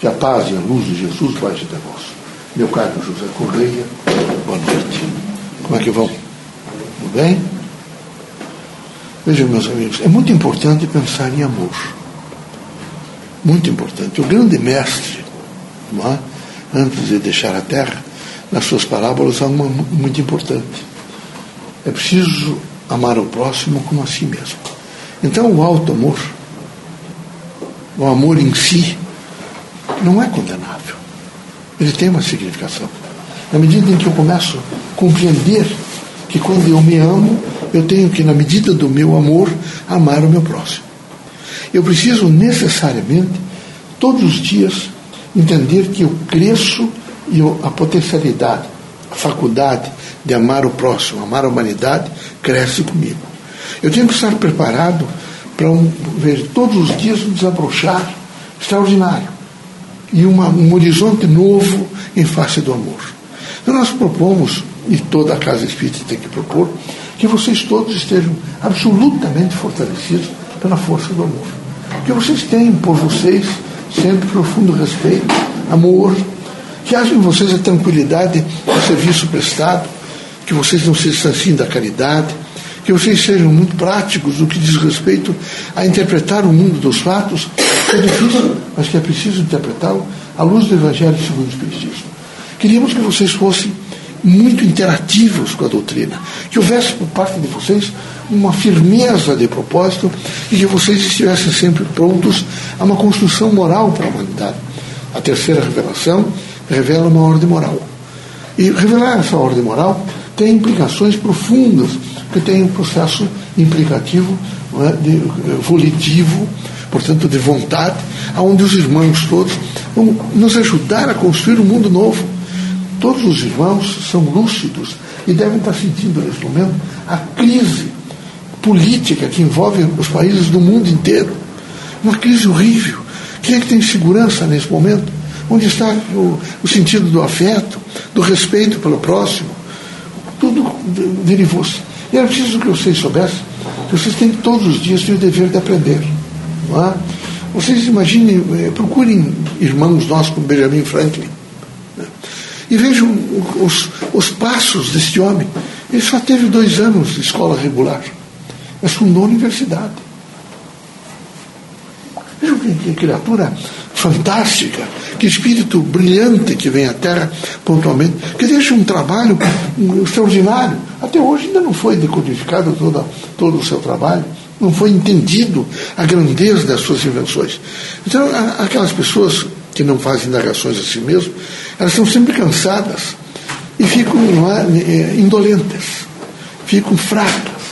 Que a paz e a luz de Jesus baixe até vós. Meu caro José Correia, boa noite. Como é que vão? Tudo bem? Vejam, meus amigos, é muito importante pensar em amor. Muito importante. O grande mestre, é? antes de deixar a terra, nas suas parábolas há uma muito importante. É preciso amar o próximo como a si mesmo. Então, o alto amor, o amor em si, não é condenável. Ele tem uma significação. Na medida em que eu começo a compreender que quando eu me amo, eu tenho que, na medida do meu amor, amar o meu próximo. Eu preciso necessariamente, todos os dias, entender que eu cresço e eu, a potencialidade, a faculdade de amar o próximo, amar a humanidade, cresce comigo. Eu tenho que estar preparado para um, ver todos os dias um desabrochar extraordinário e uma, um horizonte novo em face do amor. Então nós propomos, e toda a Casa Espírita tem que propor, que vocês todos estejam absolutamente fortalecidos pela força do amor. Que vocês tenham por vocês sempre profundo respeito, amor, que haja em vocês a tranquilidade do serviço prestado, que vocês não se distanciem da caridade, que vocês sejam muito práticos no que diz respeito a interpretar o mundo dos fatos, que é mas que é preciso interpretá-lo à luz do Evangelho segundo o Espiritismo. Queríamos que vocês fossem muito interativos com a doutrina, que houvesse por parte de vocês uma firmeza de propósito e que vocês estivessem sempre prontos a uma construção moral para a humanidade. A terceira revelação revela uma ordem moral. E revelar essa ordem moral tem implicações profundas, que tem um processo implicativo, é, de, eh, volitivo, portanto, de vontade, onde os irmãos todos vão nos ajudar a construir um mundo novo. Todos os irmãos são lúcidos e devem estar sentindo nesse momento a crise política que envolve os países do mundo inteiro. Uma crise horrível. Quem é que tem segurança nesse momento? Onde está o, o sentido do afeto, do respeito pelo próximo? Tudo derivou-se. E era preciso que vocês soubessem que vocês têm todos os dias o dever de aprender. É? Vocês imaginem, eh, procurem irmãos nossos como Benjamin Franklin né? e vejam os, os passos deste homem. Ele só teve dois anos de escola regular, mas fundou a universidade. Vejam que, que criatura fantástica, que espírito brilhante que vem à Terra pontualmente, que deixa um trabalho extraordinário. Até hoje ainda não foi decodificado toda, todo o seu trabalho, não foi entendido a grandeza das suas invenções. Então, aquelas pessoas que não fazem indagações a si mesmo, elas estão sempre cansadas e ficam é, indolentes, ficam fracas,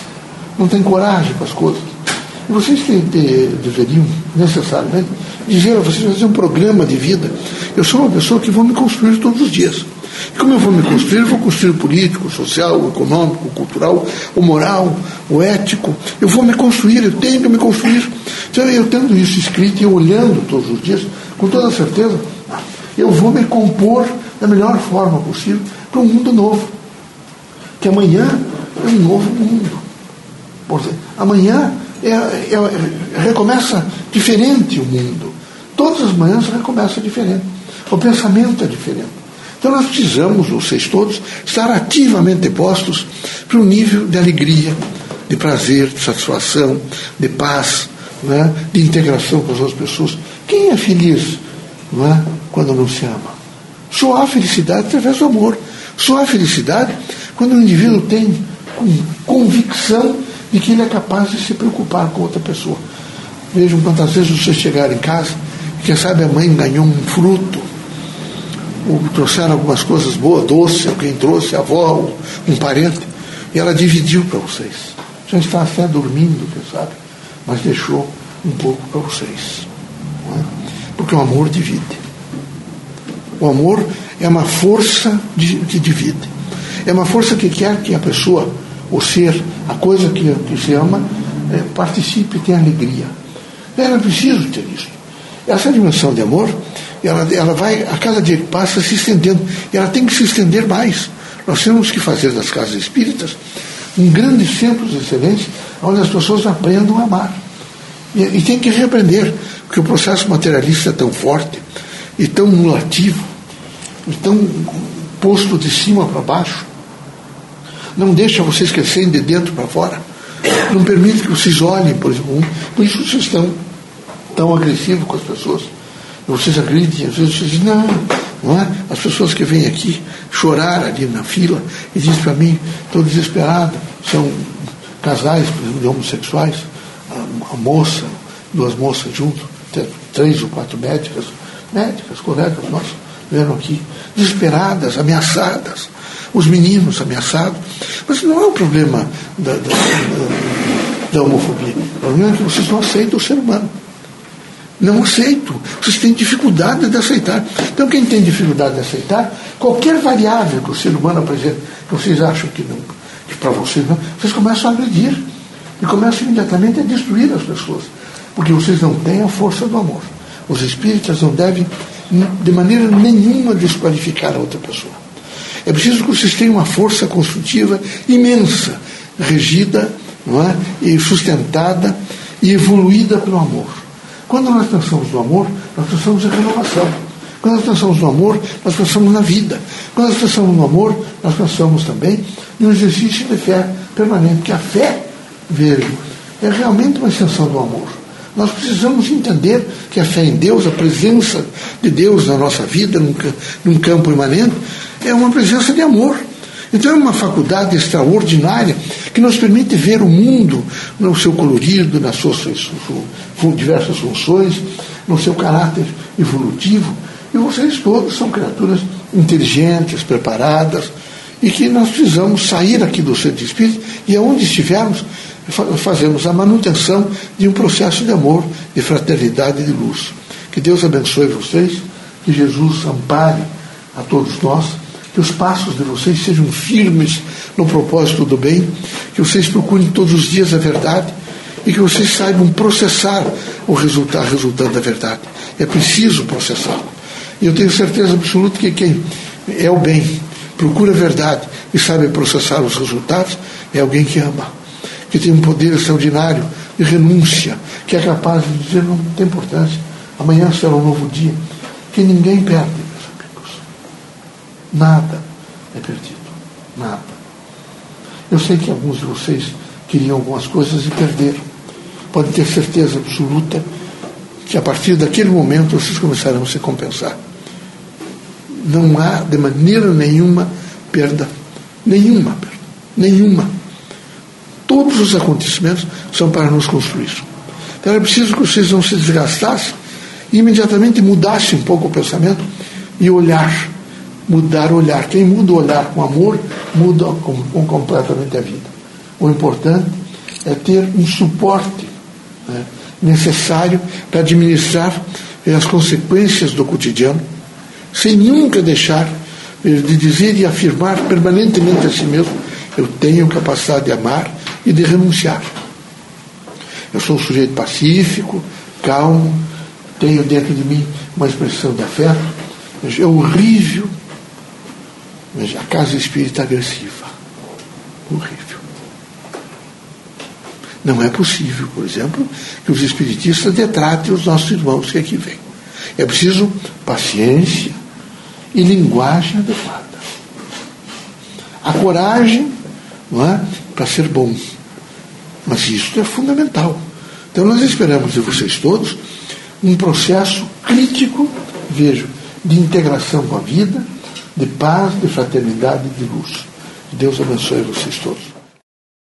não têm coragem para as coisas. E vocês que deveriam necessariamente dizer a vocês fazer um programa de vida. Eu sou uma pessoa que vou me construir todos os dias. Como eu vou me construir? Eu vou construir político, social, econômico, cultural, o moral, o ético. Eu vou me construir, eu tenho que me construir. Então, eu tendo isso escrito e olhando todos os dias, com toda certeza, eu vou me compor da melhor forma possível para um mundo novo. Que amanhã é um novo mundo. Amanhã é, é, recomeça diferente o mundo. Todas as manhãs recomeça diferente. O pensamento é diferente. Então nós precisamos, vocês todos, estar ativamente postos para um nível de alegria, de prazer, de satisfação, de paz, né? de integração com as outras pessoas. Quem é feliz não é? quando não se ama? Só há felicidade através do amor. Só há felicidade quando o indivíduo tem convicção de que ele é capaz de se preocupar com outra pessoa. Vejam quantas vezes você chegar em casa, quem sabe a mãe ganhou um fruto, trouxeram algumas coisas boas, doce, alguém trouxe, a avó, um parente, e ela dividiu para vocês. Já está até dormindo, sabe, mas deixou um pouco para vocês. É? Porque o amor divide. O amor é uma força que divide. É uma força que quer que a pessoa, o ser, a coisa que, que se ama, é, participe e tenha alegria. Era preciso ter isso. Essa dimensão de amor, ela, ela vai, a cada dia que passa, se estendendo. E ela tem que se estender mais. Nós temos que fazer das casas espíritas um grande centro de excelência onde as pessoas aprendam a amar. E, e tem que reaprender, porque o processo materialista é tão forte e tão mulativo, e tão posto de cima para baixo. Não deixa vocês crescerem de dentro para fora. Não permite que vocês olhem, por exemplo. Por isso vocês estão tão agressivos com as pessoas. Vocês acreditam, às vezes vocês dizem, não, não é? As pessoas que vêm aqui chorar ali na fila e dizem para mim, estou desesperado, são casais, por exemplo, de homossexuais, a, a moça, duas moças junto, três ou quatro médicas, médicas, colegas nossas, vieram aqui, desesperadas, ameaçadas, os meninos ameaçados. Mas não é um problema da, da, da, da homofobia, o problema é que vocês não aceitam o ser humano. Não aceito. Vocês têm dificuldade de aceitar. Então, quem tem dificuldade de aceitar, qualquer variável que o ser humano apresenta, que vocês acham que não, que para vocês não, vocês começam a agredir. E começam imediatamente a destruir as pessoas. Porque vocês não têm a força do amor. Os espíritas não devem, de maneira nenhuma, desqualificar a outra pessoa. É preciso que vocês tenham uma força construtiva imensa, regida não é? e sustentada e evoluída pelo amor. Quando nós pensamos no amor, nós pensamos em renovação. Quando nós pensamos no amor, nós pensamos na vida. Quando nós pensamos no amor, nós pensamos também no exercício de fé permanente. Que a fé, vejo, é realmente uma extensão do amor. Nós precisamos entender que a fé em Deus, a presença de Deus na nossa vida, num, num campo imanente, é uma presença de amor. Então é uma faculdade extraordinária que nos permite ver o mundo no seu colorido, nas suas, diversas funções, no seu caráter evolutivo. E vocês todos são criaturas inteligentes, preparadas, e que nós precisamos sair aqui do centro espírita e aonde estivermos, fazemos a manutenção de um processo de amor, de fraternidade e de luz. Que Deus abençoe vocês, que Jesus ampare a todos nós que os passos de vocês sejam firmes no propósito do bem, que vocês procurem todos os dias a verdade e que vocês saibam processar o resultado, resultado da verdade. É preciso processá-lo. E eu tenho certeza absoluta que quem é o bem, procura a verdade e sabe processar os resultados, é alguém que ama, que tem um poder extraordinário de renúncia, que é capaz de dizer não tem importância, amanhã será um novo dia, que ninguém perde Nada é perdido. Nada. Eu sei que alguns de vocês queriam algumas coisas e perderam. Podem ter certeza absoluta que a partir daquele momento vocês começarão a se compensar. Não há de maneira nenhuma perda. Nenhuma perda. Nenhuma. Todos os acontecimentos são para nos construir. Então é preciso que vocês não se desgastassem e imediatamente mudassem um pouco o pensamento e olhar mudar o olhar. Quem muda o olhar com amor, muda com, com completamente a vida. O importante é ter um suporte né, necessário para administrar as consequências do cotidiano, sem nunca deixar de dizer e afirmar permanentemente a si mesmo: eu tenho capacidade de amar e de renunciar. Eu sou um sujeito pacífico, calmo, tenho dentro de mim uma expressão de afeto. É horrível Veja, a casa espírita agressiva. Horrível. Não é possível, por exemplo, que os espiritistas detratem os nossos irmãos que aqui vêm. É preciso paciência e linguagem adequada. A coragem não é, para ser bom. Mas isso é fundamental. Então nós esperamos de vocês todos um processo crítico, vejo, de integração com a vida, de paz, de fraternidade e de luz. Deus abençoe vocês todos.